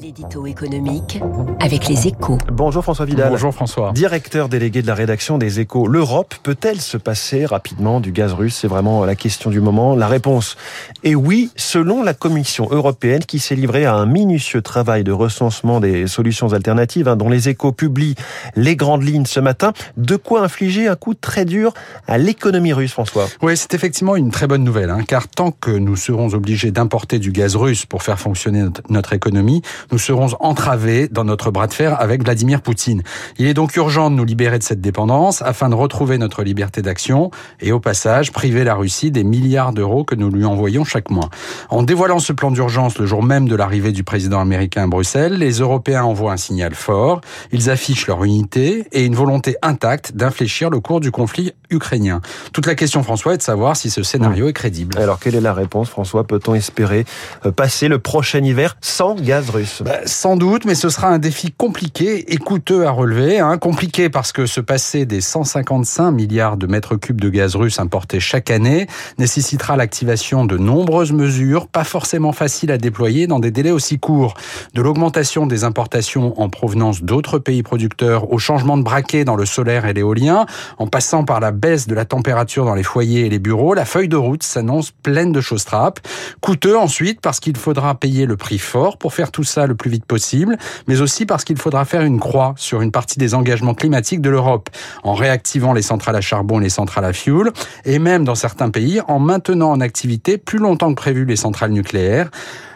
L'édito économique avec les échos. Bonjour François Vidal. Bonjour François. Directeur délégué de la rédaction des échos. L'Europe peut-elle se passer rapidement du gaz russe? C'est vraiment la question du moment. La réponse est oui, selon la Commission européenne qui s'est livrée à un minutieux travail de recensement des solutions alternatives hein, dont les échos publient les grandes lignes ce matin. De quoi infliger un coup très dur à l'économie russe, François? Oui, c'est effectivement une très bonne nouvelle, hein, car tant que nous serons obligés d'importer du gaz russe pour faire fonctionner notre, notre économie, nous serons entravés dans notre bras de fer avec Vladimir Poutine. Il est donc urgent de nous libérer de cette dépendance afin de retrouver notre liberté d'action et au passage priver la Russie des milliards d'euros que nous lui envoyons chaque mois. En dévoilant ce plan d'urgence le jour même de l'arrivée du président américain à Bruxelles, les Européens envoient un signal fort. Ils affichent leur unité et une volonté intacte d'infléchir le cours du conflit ukrainien. Toute la question, François, est de savoir si ce scénario est crédible. Alors, quelle est la réponse, François? Peut-on espérer euh, passer le prochain hiver sans gaz russe? Bah, Sans doute, mais ce sera un défi compliqué et coûteux à relever. Hein. Compliqué parce que se passer des 155 milliards de mètres cubes de gaz russe importés chaque année nécessitera l'activation de nombreuses mesures, pas forcément faciles à déployer dans des délais aussi courts. De l'augmentation des importations en provenance d'autres pays producteurs au changement de braquet dans le solaire et l'éolien, en passant par la baisse de la température dans les foyers et les bureaux, la feuille de route s'annonce pleine de choses trappes. Coûteux ensuite parce qu'il faudra payer le prix fort pour faire tout ça le plus vite possible, mais aussi parce qu'il faudra faire une croix sur une partie des engagements climatiques de l'Europe, en réactivant les centrales à charbon et les centrales à fioul, et même dans certains pays en maintenant en activité plus longtemps que prévu les centrales nucléaires.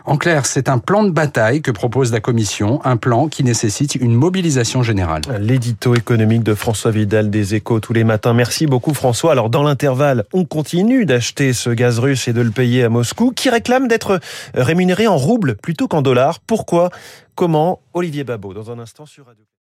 En clair, c'est un plan de bataille que propose la Commission, un plan qui nécessite une mobilisation générale. L'édito économique de François Vidal des Échos tous les matins. Merci beaucoup François. Alors dans l'intervalle, on continue d'acheter ce gaz russe et de le payer à Moscou, qui réclame d'être rémunéré en roubles plutôt qu'en dollars. Pourquoi? Comment? Olivier Babot, dans un instant sur Radio.